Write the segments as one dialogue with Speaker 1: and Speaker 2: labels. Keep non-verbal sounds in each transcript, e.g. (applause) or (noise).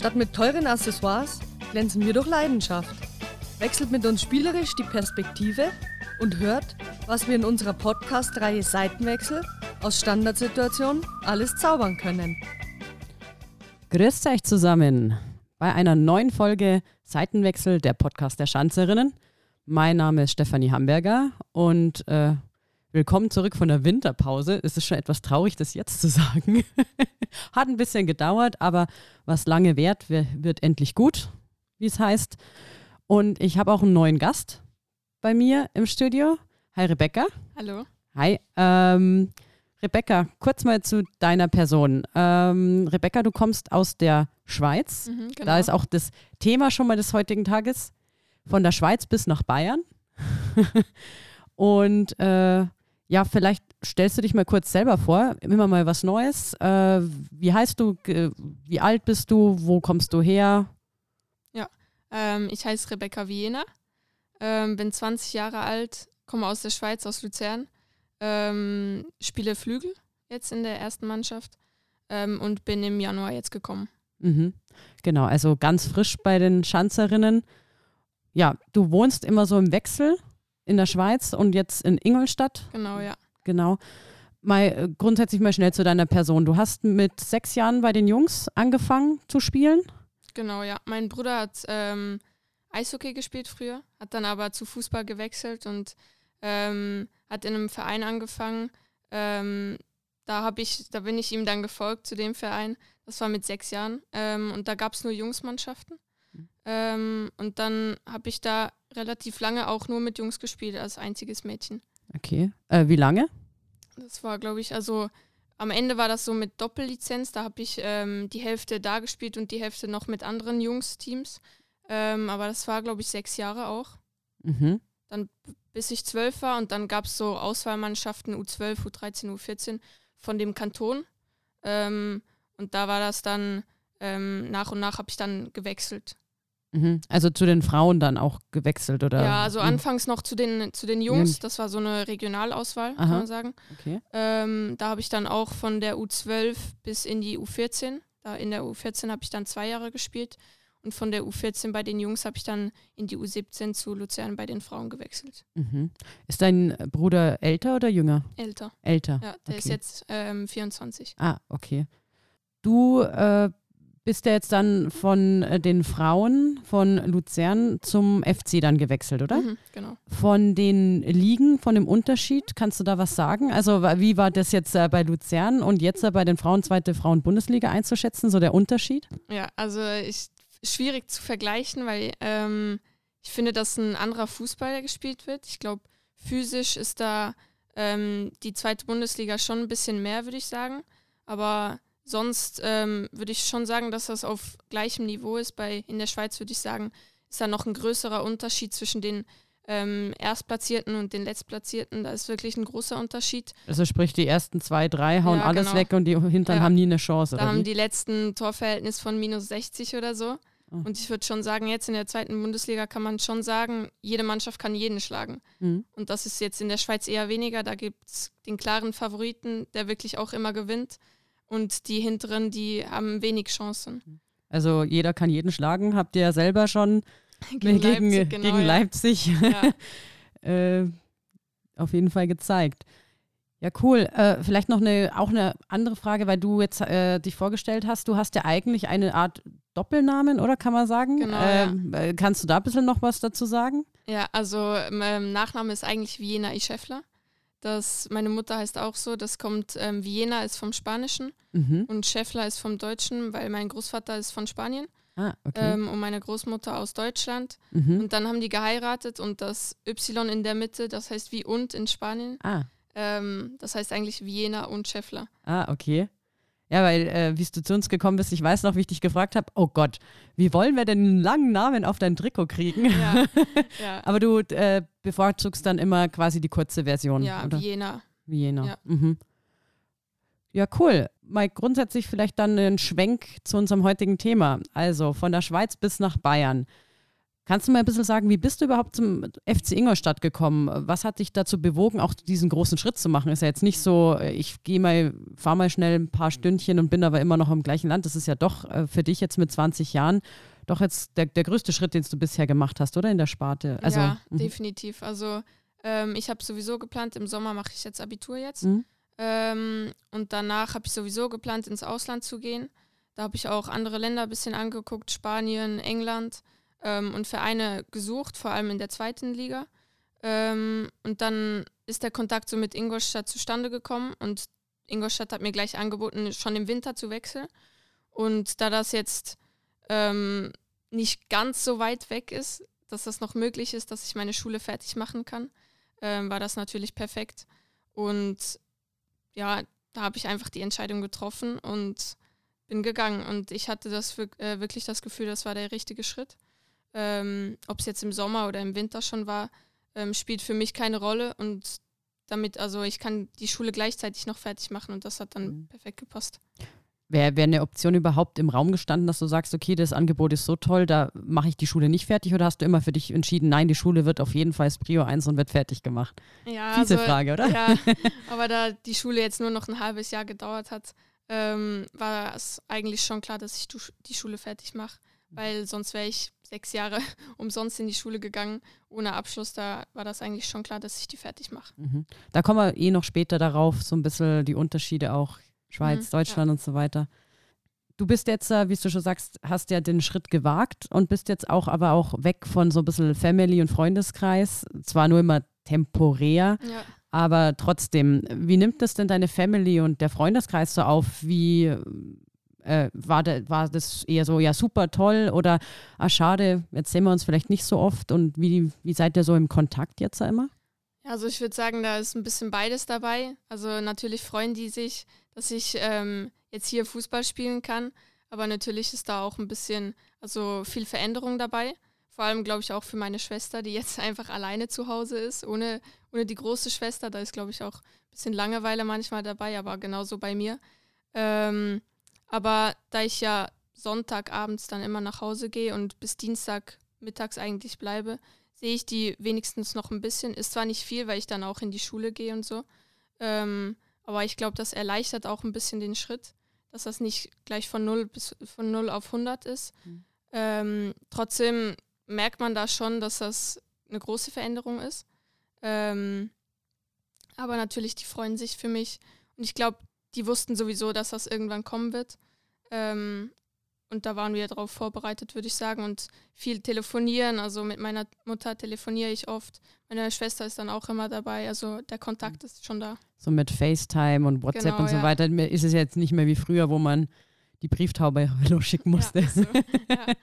Speaker 1: Statt mit teuren Accessoires glänzen wir durch Leidenschaft. Wechselt mit uns spielerisch die Perspektive und hört, was wir in unserer Podcast-Reihe Seitenwechsel aus Standardsituationen alles zaubern können.
Speaker 2: Grüßt euch zusammen bei einer neuen Folge Seitenwechsel der Podcast der Schanzerinnen. Mein Name ist Stefanie Hamburger und äh, willkommen zurück von der Winterpause. Es ist schon etwas traurig, das jetzt zu sagen. (laughs) Hat ein bisschen gedauert, aber was lange währt, wird endlich gut, wie es heißt. Und ich habe auch einen neuen Gast bei mir im Studio. Hi Rebecca.
Speaker 3: Hallo.
Speaker 2: Hi. Ähm, Rebecca, kurz mal zu deiner Person. Ähm, Rebecca, du kommst aus der Schweiz.
Speaker 3: Mhm, genau.
Speaker 2: Da ist auch das Thema schon mal des heutigen Tages. Von der Schweiz bis nach Bayern. (laughs) Und äh, ja, vielleicht stellst du dich mal kurz selber vor, immer mal was Neues. Äh, wie heißt du? Wie alt bist du? Wo kommst du her?
Speaker 3: Ja, ähm, ich heiße Rebecca Wiener, ähm, bin 20 Jahre alt, komme aus der Schweiz, aus Luzern, ähm, spiele Flügel jetzt in der ersten Mannschaft ähm, und bin im Januar jetzt gekommen.
Speaker 2: Mhm. Genau, also ganz frisch bei den Schanzerinnen. Ja, du wohnst immer so im Wechsel in der Schweiz und jetzt in Ingolstadt.
Speaker 3: Genau, ja.
Speaker 2: Genau. Mal äh, grundsätzlich mal schnell zu deiner Person. Du hast mit sechs Jahren bei den Jungs angefangen zu spielen.
Speaker 3: Genau, ja. Mein Bruder hat ähm, Eishockey gespielt früher, hat dann aber zu Fußball gewechselt und ähm, hat in einem Verein angefangen. Ähm, da habe ich, da bin ich ihm dann gefolgt zu dem Verein. Das war mit sechs Jahren ähm, und da gab es nur Jungsmannschaften. Ähm, und dann habe ich da relativ lange auch nur mit Jungs gespielt als einziges Mädchen.
Speaker 2: Okay. Äh, wie lange?
Speaker 3: Das war, glaube ich, also am Ende war das so mit Doppellizenz. Da habe ich ähm, die Hälfte da gespielt und die Hälfte noch mit anderen Jungs-Teams. Ähm, aber das war, glaube ich, sechs Jahre auch.
Speaker 2: Mhm.
Speaker 3: Dann bis ich zwölf war und dann gab es so Auswahlmannschaften U12, U13, U14 von dem Kanton. Ähm, und da war das dann, ähm, nach und nach habe ich dann gewechselt.
Speaker 2: Mhm. Also zu den Frauen dann auch gewechselt, oder?
Speaker 3: Ja, also
Speaker 2: Mhm.
Speaker 3: anfangs noch zu den, zu den Jungs. Das war so eine Regionalauswahl, kann
Speaker 2: Aha.
Speaker 3: man sagen.
Speaker 2: Okay.
Speaker 3: Ähm, da habe ich dann auch von der U12 bis in die U14. Da in der U14 habe ich dann zwei Jahre gespielt. Und von der U14 bei den Jungs habe ich dann in die U17 zu Luzern bei den Frauen gewechselt.
Speaker 2: Mhm. Ist dein Bruder älter oder jünger?
Speaker 3: Älter.
Speaker 2: Älter.
Speaker 3: Ja, der ist
Speaker 2: Okay.
Speaker 3: jetzt ähm, 24.
Speaker 2: Ah, okay. Du äh, bist ja jetzt dann von äh, den Frauen von Luzern zum FC dann gewechselt, oder?
Speaker 3: Mhm, genau.
Speaker 2: Von den Ligen, von dem Unterschied, kannst du da was sagen? Also wie war das jetzt äh, bei Luzern und jetzt äh, bei den Frauen zweite Frauen-Bundesliga einzuschätzen, so der Unterschied?
Speaker 3: Ja, also ich, schwierig zu vergleichen, weil ähm, ich finde, dass ein anderer Fußball gespielt wird. Ich glaube, physisch ist da ähm, die zweite Bundesliga schon ein bisschen mehr, würde ich sagen. Aber sonst ähm, würde ich schon sagen, dass das auf gleichem Niveau ist. Bei, in der Schweiz würde ich sagen, ist da noch ein größerer Unterschied zwischen den ähm, Erstplatzierten und den Letztplatzierten. Da ist wirklich ein großer Unterschied.
Speaker 2: Also sprich, die ersten zwei, drei hauen
Speaker 3: Ja,
Speaker 2: alles
Speaker 3: genau.
Speaker 2: weg und die hintern
Speaker 3: Ja.
Speaker 2: haben nie eine Chance,
Speaker 3: Da haben
Speaker 2: wie?
Speaker 3: die letzten Torverhältnis von minus 60 oder so.
Speaker 2: Oh.
Speaker 3: Und ich würde schon sagen, jetzt in der zweiten Bundesliga kann man schon sagen, jede Mannschaft kann jeden schlagen.
Speaker 2: Mhm.
Speaker 3: Und das ist jetzt in der Schweiz eher weniger. Da gibt es den klaren Favoriten, der wirklich auch immer gewinnt. Und die hinteren, die haben wenig Chancen.
Speaker 2: Also jeder kann jeden schlagen, habt ihr ja selber schon (laughs)
Speaker 3: Gegen,
Speaker 2: gegen,
Speaker 3: Leipzig, genau,
Speaker 2: gegen
Speaker 3: ja.
Speaker 2: Leipzig
Speaker 3: Ja. (laughs)
Speaker 2: äh, auf jeden Fall gezeigt. Ja, cool. Äh, vielleicht noch eine, auch eine andere Frage, weil du jetzt äh, dich vorgestellt hast. Du hast ja eigentlich eine Art Doppelnamen, oder kann man sagen?
Speaker 3: Genau,
Speaker 2: ähm, äh, Kannst du da ein bisschen noch was dazu sagen?
Speaker 3: Ja, also mein Nachname ist eigentlich Vienna I. Schäffler. Das, meine Mutter heißt auch so. Das kommt, ähm, Vienna ist vom Spanischen
Speaker 2: Mhm.
Speaker 3: und Schäffler ist vom Deutschen, weil mein Großvater ist von Spanien
Speaker 2: Ah, okay.
Speaker 3: ähm, und meine Großmutter aus Deutschland.
Speaker 2: mhm.
Speaker 3: Und dann haben die geheiratet und das Y in der Mitte, das heißt wie und in Spanien.
Speaker 2: Ah,
Speaker 3: Ähm, das heißt eigentlich Vienna und Schäffler.
Speaker 2: ah, okay. Ja, weil, äh, wie du zu uns gekommen bist, ich weiß noch, wie ich dich gefragt habe, oh Gott, wie wollen wir denn einen langen Namen auf dein Trikot kriegen?
Speaker 3: Ja, (laughs) ja,
Speaker 2: Aber du äh, bevorzugst dann immer quasi die kurze Version,
Speaker 3: ja
Speaker 2: oder?
Speaker 3: Vienna.
Speaker 2: Vienna.
Speaker 3: Ja.
Speaker 2: Mhm. Ja, cool. Mal grundsätzlich vielleicht dann einen Schwenk zu unserem heutigen Thema. Also von der Schweiz bis nach Bayern. Kannst du mal ein bisschen sagen, wie bist du überhaupt zum FC Ingolstadt gekommen? Was hat dich dazu bewogen, auch diesen großen Schritt zu machen? Ist ja jetzt nicht so, ich gehe mal, fahre mal schnell ein paar Stündchen und bin aber immer noch im gleichen Land. Das ist ja doch äh, für dich jetzt mit 20 Jahren doch jetzt der, der größte Schritt, den du bisher gemacht hast, oder in der Sparte?
Speaker 3: Also, ja, -hmm. definitiv. Also ähm, ich habe sowieso geplant, im Sommer mache ich jetzt Abitur jetzt. Mhm. Ähm, und danach habe ich sowieso geplant, ins Ausland zu gehen. Da habe ich auch andere Länder ein bisschen angeguckt, Spanien, England ähm, und Vereine gesucht, vor allem in der zweiten Liga. Ähm, und dann ist der Kontakt so mit Ingolstadt zustande gekommen und Ingolstadt hat mir gleich angeboten, schon im Winter zu wechseln. Und da das jetzt ähm, nicht ganz so weit weg ist, dass das noch möglich ist, dass ich meine Schule fertig machen kann, ähm, war das natürlich perfekt. Und ja, da habe ich einfach die Entscheidung getroffen und bin gegangen. Und ich hatte das äh, wirklich das Gefühl, das war der richtige Schritt. Ähm, Ob es jetzt im Sommer oder im Winter schon war, ähm, spielt für mich keine Rolle. Und damit, also ich kann die Schule gleichzeitig noch fertig machen und das hat dann mhm. perfekt gepasst.
Speaker 2: Wäre wär eine Option überhaupt im Raum gestanden, dass du sagst, okay, das Angebot ist so toll, da mache ich die Schule nicht fertig oder hast du immer für dich entschieden, nein, die Schule wird auf jeden Fall Prio 1 und wird fertig gemacht?
Speaker 3: Ja, Fiese also, Frage, oder? Ja, aber da die Schule jetzt nur noch ein halbes Jahr gedauert hat, ähm, war es eigentlich schon klar, dass ich die Schule fertig mache weil sonst wäre ich sechs Jahre (laughs) umsonst in die Schule gegangen, ohne Abschluss. Da war das eigentlich schon klar, dass ich die fertig mache.
Speaker 2: Mhm. Da kommen wir eh noch später darauf, so ein bisschen die Unterschiede auch Schweiz, mhm, Deutschland ja. und so weiter. Du bist jetzt, wie du schon sagst, hast ja den Schritt gewagt und bist jetzt auch aber auch weg von so ein bisschen Family und Freundeskreis. Zwar nur immer temporär, ja. aber trotzdem. Wie nimmt das denn deine Family und der Freundeskreis so auf? Wie äh, war, de, war das eher so, ja, super toll oder, ah, schade, jetzt sehen wir uns vielleicht nicht so oft und wie, wie seid ihr so im Kontakt jetzt immer?
Speaker 3: Also ich würde sagen, da ist ein bisschen beides dabei. Also natürlich freuen die sich, dass ich ähm, jetzt hier Fußball spielen kann, aber natürlich ist da auch ein bisschen, also viel Veränderung dabei. Vor allem, glaube ich, auch für meine Schwester, die jetzt (laughs) einfach alleine zu Hause ist, ohne, ohne die große Schwester. Da ist, glaube ich, auch ein bisschen Langeweile manchmal dabei, aber genauso bei mir. Ähm, aber da ich ja Sonntagabends dann immer nach Hause gehe und bis Dienstag mittags eigentlich bleibe, sehe ich die wenigstens noch ein bisschen. Ist zwar nicht viel, weil ich dann auch in die Schule gehe und so. Ähm, aber ich glaube, das erleichtert auch ein bisschen den Schritt, dass das nicht gleich von 0 bis von 0 auf 100 ist. Mhm. Ähm, trotzdem merkt man da schon, dass das eine große Veränderung ist. Ähm, aber natürlich, die freuen sich für mich. Und ich glaube, die wussten sowieso, dass das irgendwann kommen wird. Ähm, und da waren wir darauf vorbereitet, würde ich sagen. Und viel telefonieren. Also mit meiner Mutter telefoniere ich oft. Meine Schwester ist dann auch immer dabei. Also der Kontakt ist schon da.
Speaker 2: So mit FaceTime und WhatsApp genau, und so ja. weiter ist es jetzt nicht mehr wie früher, wo man die Brieftaube (laughs) losschicken musste. Ja, so. ja. (laughs)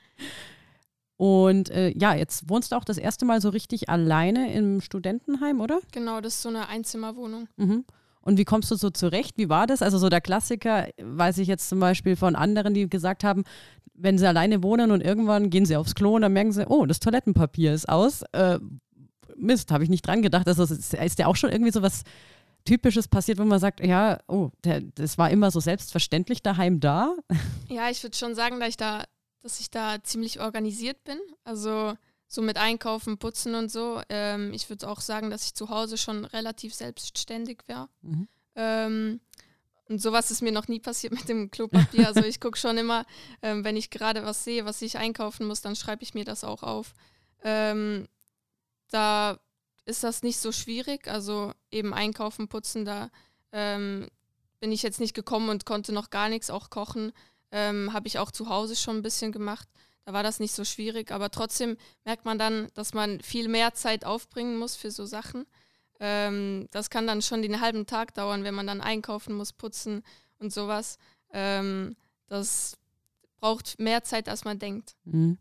Speaker 2: Und äh, ja, jetzt wohnst du auch das erste Mal so richtig alleine im Studentenheim, oder?
Speaker 3: Genau, das ist so eine Einzimmerwohnung.
Speaker 2: Mhm. Und wie kommst du so zurecht? Wie war das? Also so der Klassiker, weiß ich jetzt zum Beispiel von anderen, die gesagt haben, wenn sie alleine wohnen und irgendwann gehen sie aufs Klo und dann merken sie, oh, das Toilettenpapier ist aus. Äh, Mist, habe ich nicht dran gedacht. Also ist, ist ja auch schon irgendwie so was Typisches passiert, wo man sagt, ja, oh, der, das war immer so selbstverständlich daheim da?
Speaker 3: Ja, ich würde schon sagen, dass ich da, dass ich da ziemlich organisiert bin. Also so mit Einkaufen, Putzen und so. Ähm, ich würde auch sagen, dass ich zu Hause schon relativ selbstständig wäre. Mhm. Ähm, und sowas ist mir noch nie passiert (laughs) mit dem Klopapier. Also ich gucke schon immer, ähm, wenn ich gerade was sehe, was ich einkaufen muss, dann schreibe ich mir das auch auf. Ähm, da ist das nicht so schwierig. Also eben einkaufen, putzen, da ähm, bin ich jetzt nicht gekommen und konnte noch gar nichts, auch kochen. Ähm, Habe ich auch zu Hause schon ein bisschen gemacht. Da war das nicht so schwierig, aber trotzdem merkt man dann, dass man viel mehr Zeit aufbringen muss für so Sachen. Ähm, das kann dann schon den halben Tag dauern, wenn man dann einkaufen muss, putzen und sowas. Ähm, das braucht mehr Zeit, als man denkt. Mhm.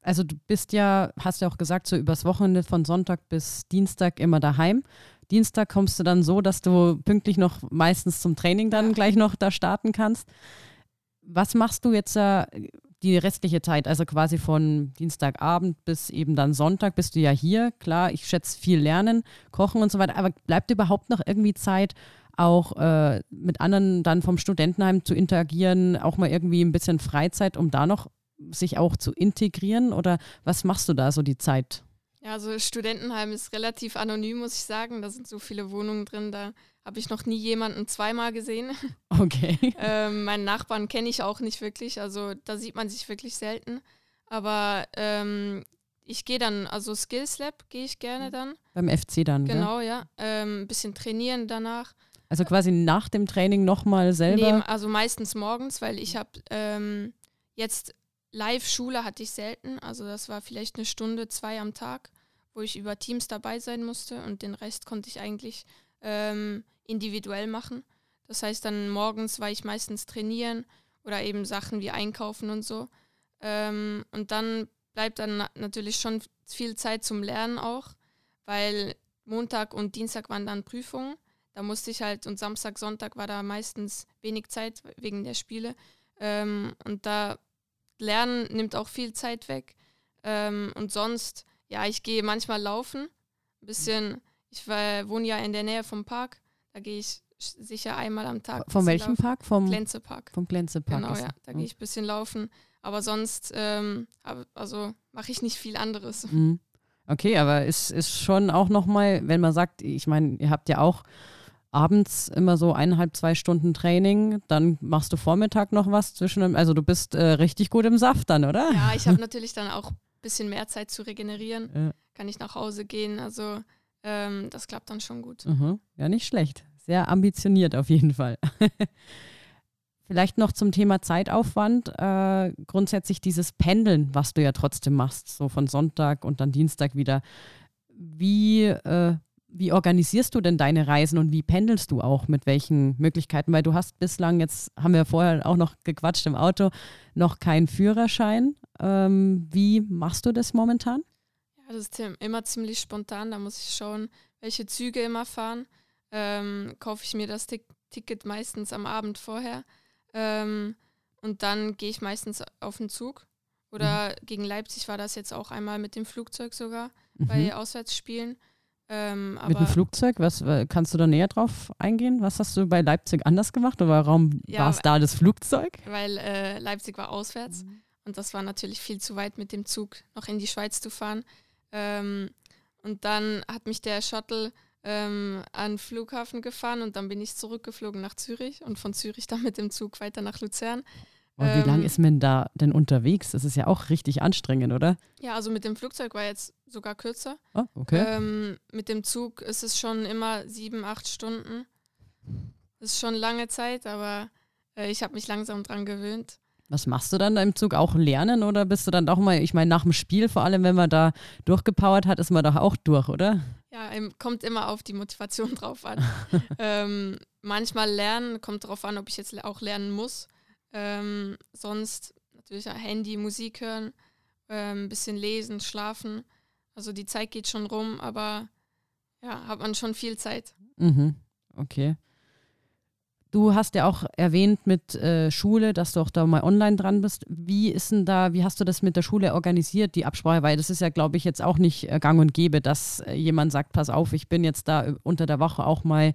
Speaker 2: Also du bist ja, hast ja auch gesagt, so übers Wochenende von Sonntag bis Dienstag immer daheim. Dienstag kommst du dann so, dass du pünktlich noch meistens zum Training dann ja. gleich noch da starten kannst. Was machst du jetzt äh, die restliche Zeit, also quasi von Dienstagabend bis eben dann Sonntag, bist du ja hier. Klar, ich schätze viel lernen, kochen und so weiter, aber bleibt überhaupt noch irgendwie Zeit, auch äh, mit anderen dann vom Studentenheim zu interagieren, auch mal irgendwie ein bisschen Freizeit, um da noch sich auch zu integrieren oder was machst du da so die Zeit?
Speaker 3: Ja, also Studentenheim ist relativ anonym, muss ich sagen. Da sind so viele Wohnungen drin, da habe ich noch nie jemanden zweimal gesehen. (laughs)
Speaker 2: Okay.
Speaker 3: ähm, meinen Nachbarn kenne ich auch nicht wirklich, also da sieht man sich wirklich selten. Aber ähm, ich gehe dann, also Skills Lab gehe ich gerne dann.
Speaker 2: Beim FC dann,
Speaker 3: Genau, gell? ja. Ähm, ein bisschen trainieren danach.
Speaker 2: Also quasi nach dem Training nochmal selber?
Speaker 3: Nee, also meistens morgens, weil ich habe ähm, jetzt Live-Schule hatte ich selten. Also das war vielleicht eine Stunde, zwei am Tag, wo ich über Teams dabei sein musste und den Rest konnte ich eigentlich ähm, individuell machen. Das heißt, dann morgens war ich meistens trainieren oder eben Sachen wie einkaufen und so. Ähm, und dann bleibt dann na natürlich schon viel Zeit zum Lernen auch, weil Montag und Dienstag waren dann Prüfungen. Da musste ich halt, und Samstag, Sonntag war da meistens wenig Zeit wegen der Spiele. Ähm, und da Lernen nimmt auch viel Zeit weg. Ähm, und sonst, ja, ich gehe manchmal laufen. Ein bisschen, ich war, wohne ja in der Nähe vom Park. Da gehe ich sicher einmal am Tag.
Speaker 2: Von welchem
Speaker 3: laufen.
Speaker 2: Park? Vom
Speaker 3: Glänzepark.
Speaker 2: Vom Glänzepark.
Speaker 3: Genau, ja. Da gehe ich ein bisschen laufen. Aber sonst, ähm, also mache ich nicht viel anderes.
Speaker 2: Mhm. Okay, aber es ist schon auch nochmal, wenn man sagt, ich meine, ihr habt ja auch abends immer so eineinhalb, zwei Stunden Training, dann machst du Vormittag noch was zwischen, also du bist äh, richtig gut im Saft dann, oder?
Speaker 3: Ja, ich habe (laughs) natürlich dann auch ein bisschen mehr Zeit zu regenerieren.
Speaker 2: Ja.
Speaker 3: Kann ich nach Hause gehen, also ähm, das klappt dann schon gut.
Speaker 2: Mhm. Ja, nicht schlecht. Sehr ambitioniert auf jeden Fall. (laughs) Vielleicht noch zum Thema Zeitaufwand. Äh, grundsätzlich dieses Pendeln, was du ja trotzdem machst, so von Sonntag und dann Dienstag wieder. Wie, äh, wie organisierst du denn deine Reisen und wie pendelst du auch mit welchen Möglichkeiten? Weil du hast bislang, jetzt haben wir vorher auch noch gequatscht im Auto, noch keinen Führerschein. Ähm, wie machst du das momentan?
Speaker 3: Ja, das ist immer ziemlich spontan. Da muss ich schauen, welche Züge immer fahren. Ähm, kaufe ich mir das Ticket meistens am Abend vorher ähm, und dann gehe ich meistens auf den Zug. Oder mhm. gegen Leipzig war das jetzt auch einmal mit dem Flugzeug sogar mhm. bei Auswärtsspielen. Ähm,
Speaker 2: mit dem Flugzeug? Was kannst du da näher drauf eingehen? Was hast du bei Leipzig anders gemacht oder warum ja, war es da das Flugzeug?
Speaker 3: Weil äh, Leipzig war auswärts mhm. und das war natürlich viel zu weit mit dem Zug noch in die Schweiz zu fahren. Ähm, und dann hat mich der Shuttle ähm, an den Flughafen gefahren und dann bin ich zurückgeflogen nach Zürich und von Zürich dann mit dem Zug weiter nach Luzern.
Speaker 2: Und wie ähm, lange ist man da denn unterwegs? Das ist ja auch richtig anstrengend, oder?
Speaker 3: Ja, also mit dem Flugzeug war jetzt sogar kürzer.
Speaker 2: Oh, okay.
Speaker 3: Ähm, mit dem Zug ist es schon immer sieben, acht Stunden. Das ist schon lange Zeit, aber äh, ich habe mich langsam dran gewöhnt.
Speaker 2: Was machst du dann im Zug? Auch lernen oder bist du dann doch mal, ich meine, nach dem Spiel, vor allem wenn man da durchgepowert hat, ist man doch auch durch, oder?
Speaker 3: Ja, kommt immer auf die Motivation (laughs) drauf an. ähm, manchmal lernen, kommt darauf an, ob ich jetzt auch lernen muss. Ähm, sonst natürlich Handy, Musik hören, ein ähm, bisschen lesen, schlafen. Also die Zeit geht schon rum, aber ja, hat man schon viel Zeit.
Speaker 2: Mhm. Okay. Du hast ja auch erwähnt mit äh, Schule, dass du auch da mal online dran bist. Wie ist denn da, wie hast du das mit der Schule organisiert, die Absprache? Weil das ist ja, glaube ich, jetzt auch nicht äh, gang und gäbe, dass äh, jemand sagt, pass auf, ich bin jetzt da äh, unter der Woche auch mal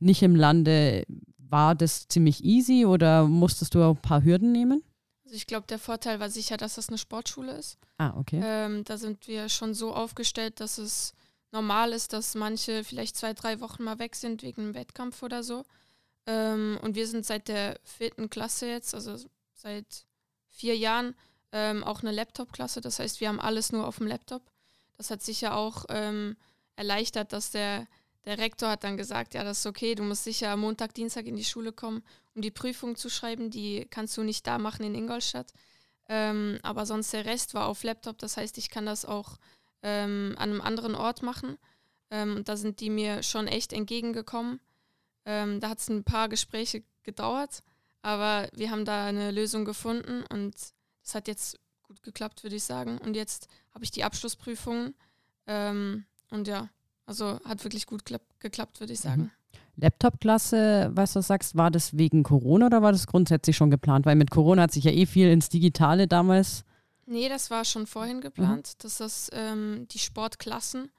Speaker 2: nicht im Lande. War das ziemlich easy oder musstest du auch ein paar Hürden nehmen?
Speaker 3: Also ich glaube, der Vorteil war sicher, dass das eine Sportschule ist.
Speaker 2: Ah, okay.
Speaker 3: Ähm, da sind wir schon so aufgestellt, dass es normal ist, dass manche vielleicht zwei, drei Wochen mal weg sind wegen einem Wettkampf oder so. Ähm, und wir sind seit der vierten Klasse jetzt, also seit vier Jahren, ähm, auch eine Laptop-Klasse. Das heißt, wir haben alles nur auf dem Laptop. Das hat sicher auch ähm, erleichtert, dass der, der Rektor hat dann gesagt, ja, das ist okay, du musst sicher Montag, Dienstag in die Schule kommen, um die Prüfung zu schreiben. Die kannst du nicht da machen in Ingolstadt. Ähm, aber sonst der Rest war auf Laptop. Das heißt, ich kann das auch ähm, an einem anderen Ort machen. Ähm, und da sind die mir schon echt entgegengekommen. Ähm, da hat es ein paar Gespräche gedauert, aber wir haben da eine Lösung gefunden und es hat jetzt gut geklappt, würde ich sagen. Und jetzt habe ich die Abschlussprüfungen ähm, und ja, also hat wirklich gut geklappt, würde ich mhm. sagen. Mhm.
Speaker 2: Laptop-Klasse, was du sagst, war das wegen Corona oder war das grundsätzlich schon geplant? Weil mit Corona hat sich ja eh viel ins Digitale damals.
Speaker 3: Nee, das war schon vorhin geplant, mhm. dass das ähm, die Sportklassen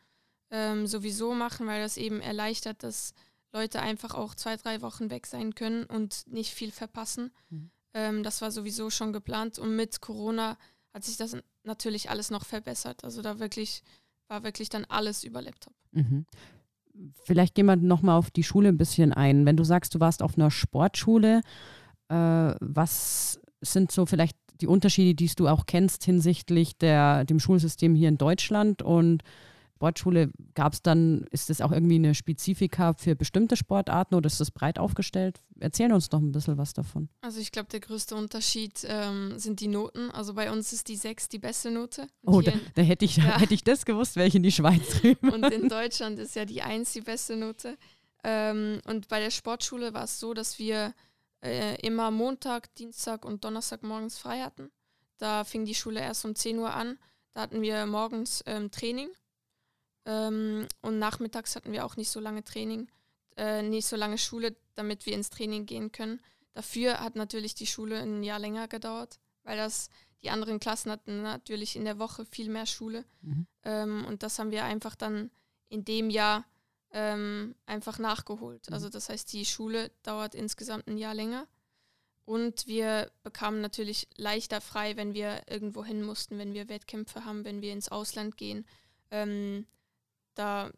Speaker 3: ähm, sowieso machen, weil das eben erleichtert, dass Leute einfach auch zwei, drei Wochen weg sein können und nicht viel verpassen. Mhm. Ähm, das war sowieso schon geplant und mit Corona hat sich das natürlich alles noch verbessert. Also da wirklich war wirklich dann alles über Laptop.
Speaker 2: Mhm. Vielleicht gehen wir nochmal auf die Schule ein bisschen ein. Wenn du sagst, du warst auf einer Sportschule, äh, was sind so vielleicht die Unterschiede, die du auch kennst hinsichtlich der, dem Schulsystem hier in Deutschland und Sportschule gab es dann, ist das auch irgendwie eine Spezifika für bestimmte Sportarten oder ist das breit aufgestellt? Erzähl uns doch ein bisschen was davon.
Speaker 3: Also ich glaube, der größte Unterschied ähm, sind die Noten. Also bei uns ist die 6 die beste Note.
Speaker 2: Und oh, da, da, hätte, ich, ja. (laughs) hätte ich das gewusst, wäre ich in die Schweiz (laughs) drüben.
Speaker 3: Und in Deutschland ist ja die 1 die beste Note. Ähm, und bei der Sportschule war es so, dass wir äh, immer Montag, Dienstag und Donnerstag morgens frei hatten. Da fing die Schule erst um 10 Uhr an. Da hatten wir morgens ähm, Training ähm, und nachmittags hatten wir auch nicht so lange Training, äh, nicht so lange Schule, damit wir ins Training gehen können. Dafür hat natürlich die Schule ein Jahr länger gedauert, weil das die anderen Klassen hatten natürlich in der Woche viel mehr Schule. Mhm. Ähm, und das haben wir einfach dann in dem Jahr ähm, einfach nachgeholt. Mhm. Also das heißt, die Schule dauert insgesamt ein Jahr länger. Und wir bekamen natürlich leichter frei, wenn wir irgendwo hin mussten, wenn wir Wettkämpfe haben, wenn wir ins Ausland gehen. Ähm, da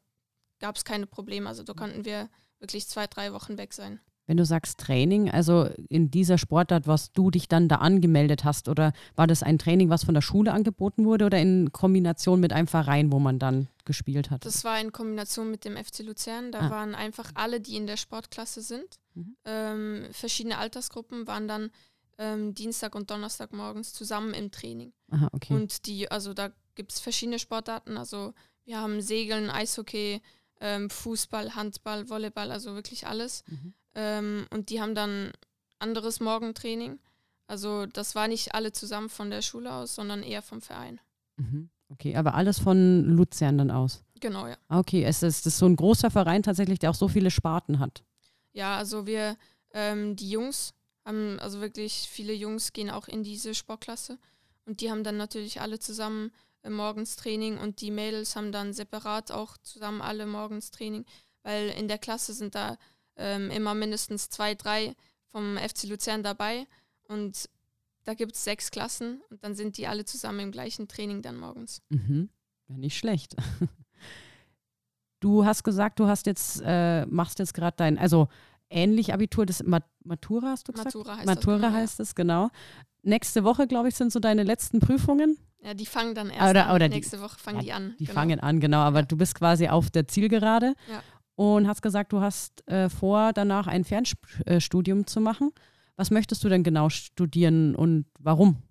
Speaker 3: gab es keine Probleme. Also da konnten wir wirklich zwei, drei Wochen weg sein.
Speaker 2: Wenn du sagst Training, also in dieser Sportart, was du dich dann da angemeldet hast, oder war das ein Training, was von der Schule angeboten wurde oder in Kombination mit einem Verein, wo man dann gespielt hat?
Speaker 3: Das war in Kombination mit dem FC Luzern. Da ah. waren einfach alle, die in der Sportklasse sind. Mhm. Ähm, verschiedene Altersgruppen waren dann ähm, Dienstag und Donnerstag morgens zusammen im Training.
Speaker 2: Aha, okay.
Speaker 3: Und die, also da gibt es verschiedene Sportarten, also wir haben Segeln, Eishockey, ähm, Fußball, Handball, Volleyball, also wirklich alles. Mhm. Ähm, und die haben dann anderes Morgentraining. Also das war nicht alle zusammen von der Schule aus, sondern eher vom Verein.
Speaker 2: Mhm. Okay, aber alles von Luzern dann aus?
Speaker 3: Genau, ja.
Speaker 2: Ah, okay, es ist, ist so ein großer Verein tatsächlich, der auch so viele Sparten hat.
Speaker 3: Ja, also wir, ähm, die Jungs haben, also wirklich viele Jungs gehen auch in diese Sportklasse und die haben dann natürlich alle zusammen morgens Training und die Mädels haben dann separat auch zusammen alle morgens Training, weil in der Klasse sind da ähm, immer mindestens zwei, drei vom FC Luzern dabei und da gibt es sechs Klassen und dann sind die alle zusammen im gleichen Training dann morgens.
Speaker 2: Mhm. Ja, nicht schlecht. (laughs) Du hast gesagt, du hast jetzt, äh, machst jetzt gerade dein, also ähnlich Abitur, das Matura hast du gesagt?
Speaker 3: Matura heißt
Speaker 2: Matura
Speaker 3: das. Genau,
Speaker 2: heißt es, genau. Nächste Woche, glaube ich, sind so deine letzten Prüfungen.
Speaker 3: Ja, die fangen dann erst
Speaker 2: oder, oder.
Speaker 3: Nächste die, Woche fangen ja, die an.
Speaker 2: Die genau. fangen an, genau. Aber ja. du bist quasi auf der Zielgerade
Speaker 3: ja.
Speaker 2: und hast gesagt, du hast äh, vor, danach ein Fernstudium zu machen. Was möchtest du denn genau studieren und warum?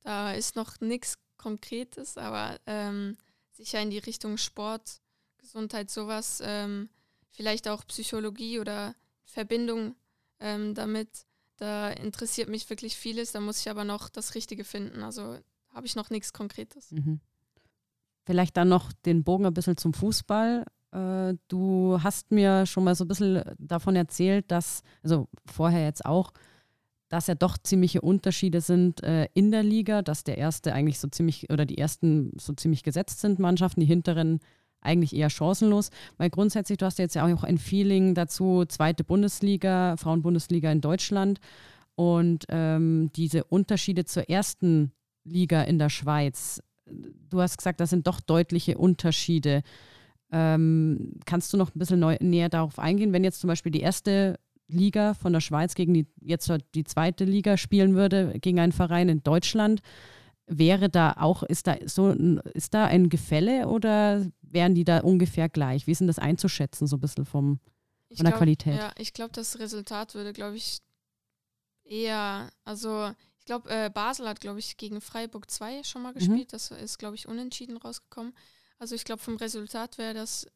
Speaker 3: Da ist noch nichts Konkretes, aber ähm, sicher in die Richtung Sport, Gesundheit, sowas. Ähm, vielleicht auch Psychologie oder Verbindung ähm, damit. Da interessiert mich wirklich vieles. Da muss ich aber noch das Richtige finden. Also habe ich noch nichts Konkretes.
Speaker 2: Mhm. Vielleicht dann noch den Bogen ein bisschen zum Fußball. Äh, du hast mir schon mal so ein bisschen davon erzählt, dass, also vorher jetzt auch, dass ja doch ziemliche Unterschiede sind äh, in der Liga, dass der erste eigentlich so ziemlich oder die ersten so ziemlich gesetzt sind Mannschaften, die hinteren eigentlich eher chancenlos, weil grundsätzlich, du hast ja jetzt ja auch ein Feeling dazu, zweite Bundesliga, Frauenbundesliga in Deutschland und ähm, diese Unterschiede zur ersten Liga in der Schweiz. Du hast gesagt, das sind doch deutliche Unterschiede. Ähm, kannst du noch ein bisschen neu, näher darauf eingehen, wenn jetzt zum Beispiel die erste Liga von der Schweiz gegen die jetzt die zweite Liga spielen würde, gegen einen Verein in Deutschland, wäre da auch, ist da so ist da ein Gefälle oder wären die da ungefähr gleich? Wie ist denn das einzuschätzen, so ein bisschen vom, von der
Speaker 3: glaub,
Speaker 2: Qualität?
Speaker 3: Ja, ich glaube, das Resultat würde, glaube ich, eher, also ich glaube, äh, Basel hat, glaube ich, gegen Freiburg 2 schon mal mhm. gespielt. Mhm. Das ist, glaube ich, unentschieden rausgekommen. Also ich glaube, vom Resultat wäre das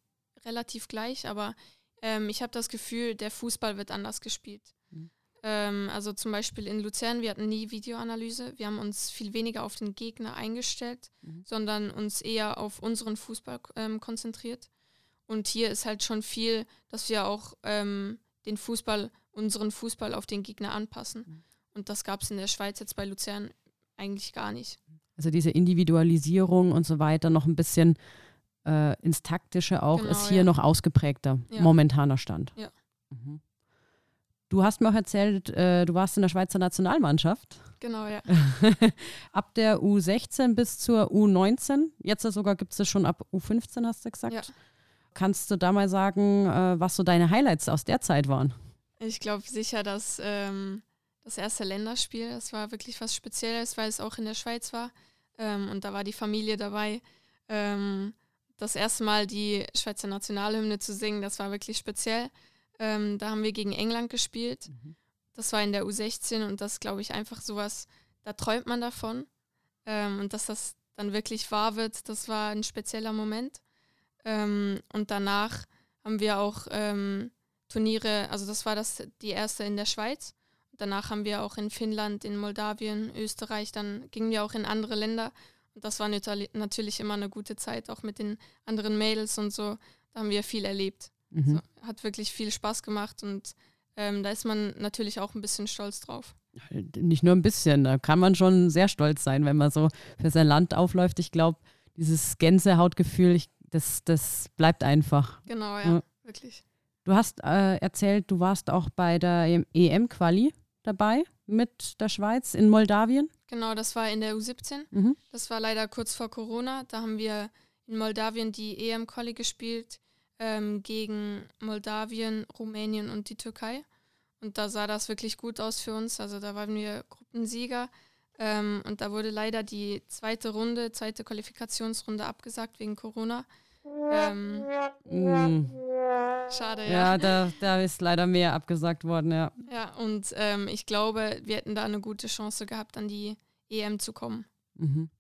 Speaker 3: relativ gleich, aber ähm, ich habe das Gefühl, der Fußball wird anders gespielt. Mhm. Ähm, also zum Beispiel in Luzern, wir hatten nie Videoanalyse. Wir haben uns viel weniger auf den Gegner eingestellt, mhm. sondern uns eher auf unseren Fußball ähm, konzentriert. Und hier ist halt schon viel, dass wir auch ähm, den Fußball, unseren Fußball auf den Gegner anpassen. Und das gab es in der Schweiz jetzt bei Luzern eigentlich gar nicht.
Speaker 2: Also diese Individualisierung und so weiter noch ein bisschen äh, ins Taktische auch, genau, ist hier ja. noch ausgeprägter, ja. momentaner Stand.
Speaker 3: Ja. Mhm.
Speaker 2: Du hast mir auch erzählt, äh, du warst in der Schweizer Nationalmannschaft.
Speaker 3: Genau, ja. (laughs)
Speaker 2: ab der U16 bis zur U19. Jetzt sogar gibt es das schon ab U15, hast du gesagt.
Speaker 3: Ja.
Speaker 2: Kannst du da mal sagen, äh, was so deine Highlights aus der Zeit waren?
Speaker 3: Ich glaube sicher, dass ähm, das erste Länderspiel, das war wirklich was Spezielles, weil es auch in der Schweiz war. Ähm, und da war die Familie dabei. Ähm, das erste Mal die Schweizer Nationalhymne zu singen, das war wirklich speziell. Ähm, da haben wir gegen England gespielt. Mhm. Das war in der U16 und das glaube ich einfach sowas, da träumt man davon. Ähm, und dass das dann wirklich wahr wird, das war ein spezieller Moment. Ähm, und danach haben wir auch ähm, Turniere, also das war das die erste in der Schweiz. Danach haben wir auch in Finnland, in Moldawien, Österreich, dann gingen wir auch in andere Länder. Und das war natürlich immer eine gute Zeit, auch mit den anderen Mädels und so. Da haben wir viel erlebt. Mhm. So, hat wirklich viel Spaß gemacht und ähm, da ist man natürlich auch ein bisschen stolz drauf.
Speaker 2: Nicht nur ein bisschen, da kann man schon sehr stolz sein, wenn man so für sein Land aufläuft. Ich glaube, dieses Gänsehautgefühl, ich, das, das bleibt einfach.
Speaker 3: Genau, ja, ja. wirklich.
Speaker 2: Du hast äh, erzählt, du warst auch bei der EM-Quali dabei mit der Schweiz in Moldawien.
Speaker 3: Genau, das war in der U17. Mhm. Das war leider kurz vor Corona. Da haben wir in Moldawien die EM-Quali gespielt ähm, gegen Moldawien, Rumänien und die Türkei. Und da sah das wirklich gut aus für uns. Also da waren wir Gruppensieger. Ähm, und da wurde leider die zweite Runde, zweite Qualifikationsrunde abgesagt wegen Corona. Ähm,
Speaker 2: mm. Schade, ja. Ja, da, da ist leider mehr abgesagt worden, ja.
Speaker 3: Ja, und ähm, ich glaube, wir hätten da eine gute Chance gehabt, an die EM zu kommen. Mhm.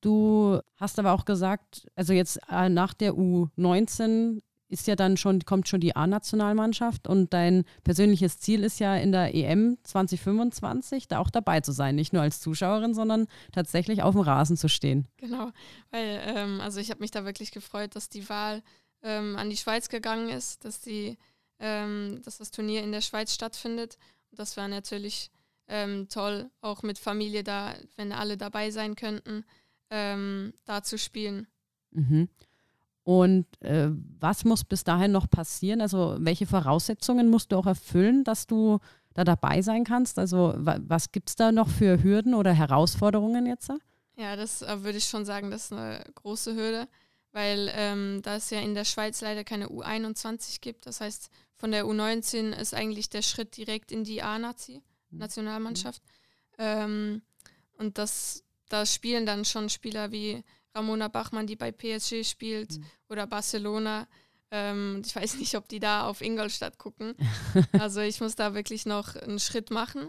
Speaker 2: Du hast aber auch gesagt, also jetzt äh, nach der U19 ist ja dann schon, kommt schon die A-Nationalmannschaft und dein persönliches Ziel ist ja in der EM 2025 da auch dabei zu sein. Nicht nur als Zuschauerin, sondern tatsächlich auf dem Rasen zu stehen.
Speaker 3: Genau, weil ähm, also ich habe mich da wirklich gefreut, dass die Wahl ähm, an die Schweiz gegangen ist, dass, die, ähm, dass das Turnier in der Schweiz stattfindet. das war natürlich ähm, toll, auch mit Familie da, wenn alle dabei sein könnten ähm, da zu spielen.
Speaker 2: Mhm. Und äh, was muss bis dahin noch passieren? Also welche Voraussetzungen musst du auch erfüllen, dass du da dabei sein kannst? Also wa was gibt es da noch für Hürden oder Herausforderungen jetzt?
Speaker 3: Ja, das äh, würde ich schon sagen, das ist eine große Hürde, weil ähm, da es ja in der Schweiz leider keine U21 gibt. Das heißt, von der U19 ist eigentlich der Schritt direkt in die A-Nazi, mhm. Nationalmannschaft. Mhm. Ähm, und das, da spielen dann schon Spieler wie Ramona Bachmann, die bei PSG spielt, mhm. oder Barcelona. Ähm, ich weiß nicht, ob die da auf Ingolstadt gucken. (laughs) also ich muss da wirklich noch einen Schritt machen,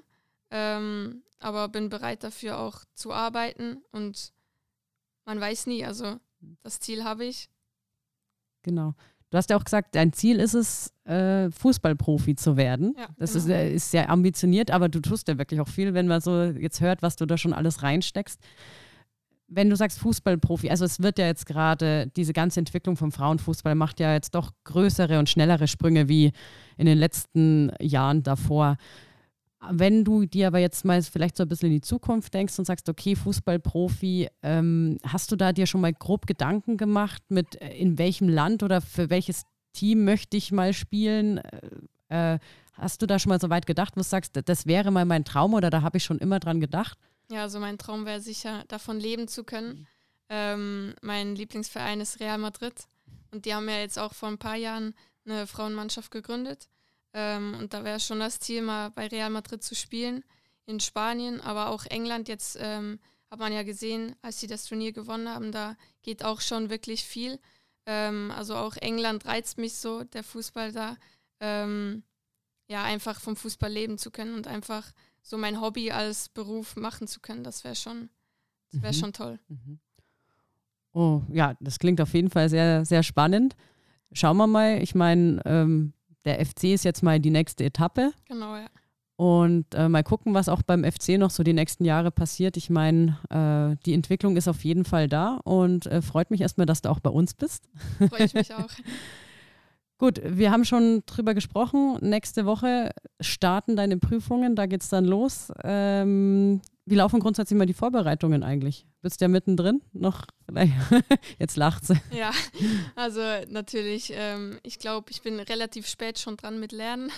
Speaker 3: ähm, aber bin bereit dafür auch zu arbeiten und man weiß nie. Also das Ziel habe ich.
Speaker 2: Genau. Du hast ja auch gesagt, dein Ziel ist es, äh, Fußballprofi zu werden. Ja, das genau. ist, äh, ist sehr ambitioniert, aber du tust ja wirklich auch viel, wenn man so jetzt hört, was du da schon alles reinsteckst. Wenn du sagst Fußballprofi, also es wird ja jetzt gerade, diese ganze Entwicklung vom Frauenfußball macht ja jetzt doch größere und schnellere Sprünge wie in den letzten Jahren davor. Wenn du dir aber jetzt mal vielleicht so ein bisschen in die Zukunft denkst und sagst, okay, Fußballprofi, ähm, hast du da dir schon mal grob Gedanken gemacht, mit äh, in welchem Land oder für welches Team möchte ich mal spielen? Äh, äh, hast du da schon mal so weit gedacht, wo du sagst, das wäre mal mein Traum oder da habe ich schon immer dran gedacht?
Speaker 3: Ja, also mein Traum wäre sicher, davon leben zu können. Mhm. Ähm, mein Lieblingsverein ist Real Madrid und die haben ja jetzt auch vor ein paar Jahren eine Frauenmannschaft gegründet. Ähm, und da wäre schon das Ziel, mal bei Real Madrid zu spielen in Spanien, aber auch England. Jetzt ähm, hat man ja gesehen, als sie das Turnier gewonnen haben, da geht auch schon wirklich viel. Ähm, also auch England reizt mich so, der Fußball da. Ähm, ja, einfach vom Fußball leben zu können und einfach so mein Hobby als Beruf machen zu können, das wäre schon, das wäre mhm. schon toll. Mhm.
Speaker 2: Oh, ja, das klingt auf jeden Fall sehr, sehr spannend. Schauen wir mal, ich meine, ähm, der FC ist jetzt mal die nächste Etappe.
Speaker 3: Genau, ja.
Speaker 2: Und äh, mal gucken, was auch beim FC noch so die nächsten Jahre passiert. Ich meine, äh, die Entwicklung ist auf jeden Fall da und äh, freut mich erstmal, dass du auch bei uns bist.
Speaker 3: Freue ich mich (laughs) auch.
Speaker 2: Gut, wir haben schon drüber gesprochen. Nächste Woche starten deine Prüfungen, da geht es dann los. Ähm, wie laufen grundsätzlich mal die Vorbereitungen eigentlich? Bist du ja mittendrin noch? (laughs) Jetzt lacht sie.
Speaker 3: Ja, also natürlich, ähm, ich glaube, ich bin relativ spät schon dran mit Lernen,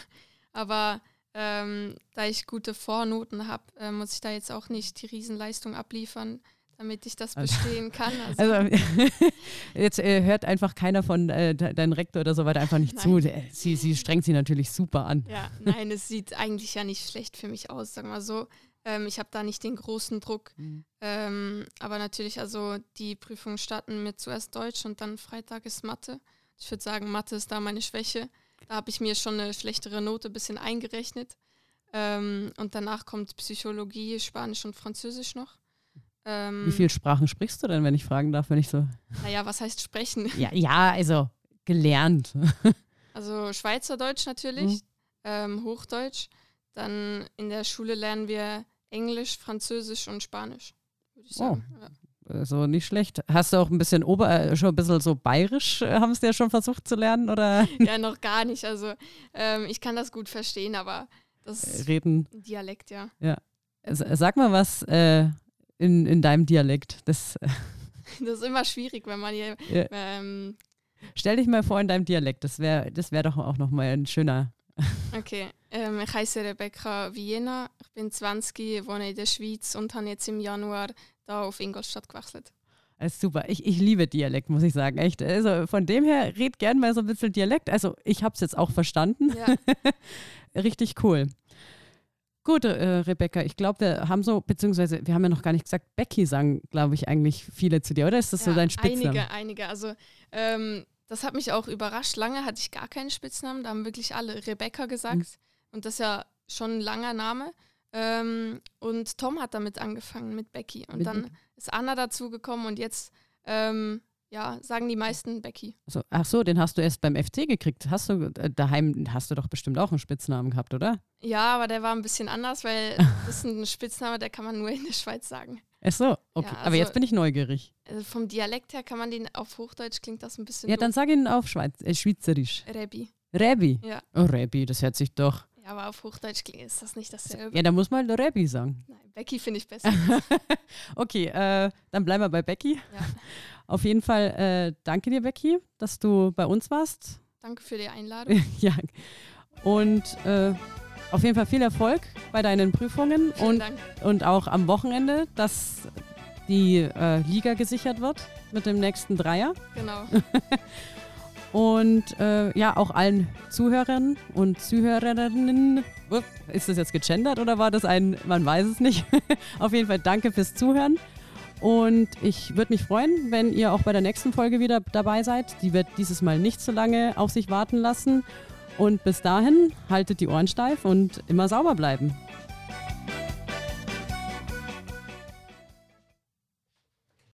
Speaker 3: aber ähm, da ich gute Vornoten habe, äh, muss ich da jetzt auch nicht die Riesenleistung abliefern, damit ich das also bestehen kann. (laughs)
Speaker 2: Also, also (laughs) jetzt äh, hört einfach keiner von äh, deinem Rektor oder so weiter einfach nicht nein. zu. Sie, sie strengt sie natürlich super an.
Speaker 3: Ja, nein, es sieht eigentlich ja nicht schlecht für mich aus, sagen wir so. Ähm, ich habe da nicht den großen Druck. Mhm. Ähm, aber natürlich, also die Prüfungen starten mit zuerst Deutsch und dann Freitag ist Mathe. Ich würde sagen, Mathe ist da meine Schwäche. Da habe ich mir schon eine schlechtere Note ein bisschen eingerechnet. Ähm, und danach kommt Psychologie, Spanisch und Französisch noch.
Speaker 2: Ähm, Wie viele Sprachen sprichst du denn, wenn ich fragen darf, wenn ich so.
Speaker 3: Naja, was heißt sprechen? (laughs)
Speaker 2: Ja, ja also gelernt. (laughs)
Speaker 3: also Schweizerdeutsch natürlich, mhm. ähm, Hochdeutsch. Dann in der Schule lernen wir Englisch, Französisch und Spanisch, würde ich sagen. Oh. Ja.
Speaker 2: Also nicht schlecht. Hast du auch ein bisschen Ober, äh, schon ein bisschen so bayerisch, äh, haben es ja schon versucht zu lernen, oder? (laughs)
Speaker 3: Ja, noch gar nicht. Also ähm, ich kann das gut verstehen, aber das
Speaker 2: Reden.
Speaker 3: Dialekt, ja.
Speaker 2: Ja. Sag mal was äh, in, in deinem Dialekt. Das, (laughs)
Speaker 3: das ist immer schwierig, wenn man hier. Ja. Ähm,
Speaker 2: Stell dich mal vor in deinem Dialekt. Das wäre das wär doch auch nochmal ein schöner. (laughs)
Speaker 3: Okay, ähm, ich heiße Rebecca Vienna, ich bin 20, wohne in der Schweiz und habe jetzt im Januar da auf Ingolstadt gewechselt.
Speaker 2: Das ist super. Ich, ich liebe Dialekt, muss ich sagen. Echt. Also von dem her, red gern mal so ein bisschen Dialekt. Also ich habe es jetzt auch verstanden. Ja. (laughs) Richtig cool. Gut, äh, Rebecca, ich glaube, wir haben so, beziehungsweise wir haben ja noch gar nicht gesagt, Becky sagen, glaube ich, eigentlich viele zu dir, oder ist das ja, so dein Spitzname?
Speaker 3: Einige, einige. Also ähm, das hat mich auch überrascht. Lange hatte ich gar keinen Spitznamen, da haben wirklich alle Rebecca gesagt. Mhm. Und das ist ja schon ein langer Name. Ähm, und Tom hat damit angefangen mit Becky. Und mit dann ist Anna dazugekommen und jetzt ähm, ja, sagen die meisten Becky.
Speaker 2: Also, ach so, den hast du erst beim FC gekriegt. Hast du äh, daheim hast du doch bestimmt auch einen Spitznamen gehabt, oder?
Speaker 3: Ja, aber der war ein bisschen anders, weil (laughs) das ist ein Spitzname, der kann man nur in der Schweiz sagen.
Speaker 2: Ach so, okay. Ja, also, aber jetzt bin ich neugierig.
Speaker 3: Also vom Dialekt her kann man den auf Hochdeutsch klingt das ein bisschen.
Speaker 2: Ja, doof. dann sag ihn auf Schweiz, äh, Schweizerisch.
Speaker 3: Rebi.
Speaker 2: Rebi?
Speaker 3: Ja.
Speaker 2: Oh, Rebi, das hört sich doch.
Speaker 3: Ja, aber auf Hochdeutsch ist das nicht dasselbe.
Speaker 2: Ja, da muss man Rebi sagen.
Speaker 3: Nein, Becky finde ich besser. (laughs)
Speaker 2: okay, äh, dann bleiben wir bei Becky. Ja. (laughs) Auf jeden Fall äh, danke dir, Becky, dass du bei uns warst.
Speaker 3: Danke für die Einladung. (laughs)
Speaker 2: ja. Und äh, auf jeden Fall viel Erfolg bei deinen Prüfungen
Speaker 3: Vielen
Speaker 2: und,
Speaker 3: Dank.
Speaker 2: und auch am Wochenende, dass die äh, Liga gesichert wird mit dem nächsten Dreier.
Speaker 3: Genau. (laughs)
Speaker 2: Und äh, ja, auch allen Zuhörern und Zuhörerinnen. Ist das jetzt gegendert oder war das ein, man weiß es nicht. (laughs) Auf jeden Fall danke fürs Zuhören. Und ich würde mich freuen, wenn ihr auch bei der nächsten Folge wieder dabei seid. Die wird dieses Mal nicht so lange auf sich warten lassen. Und bis dahin haltet die Ohren steif und immer sauber bleiben.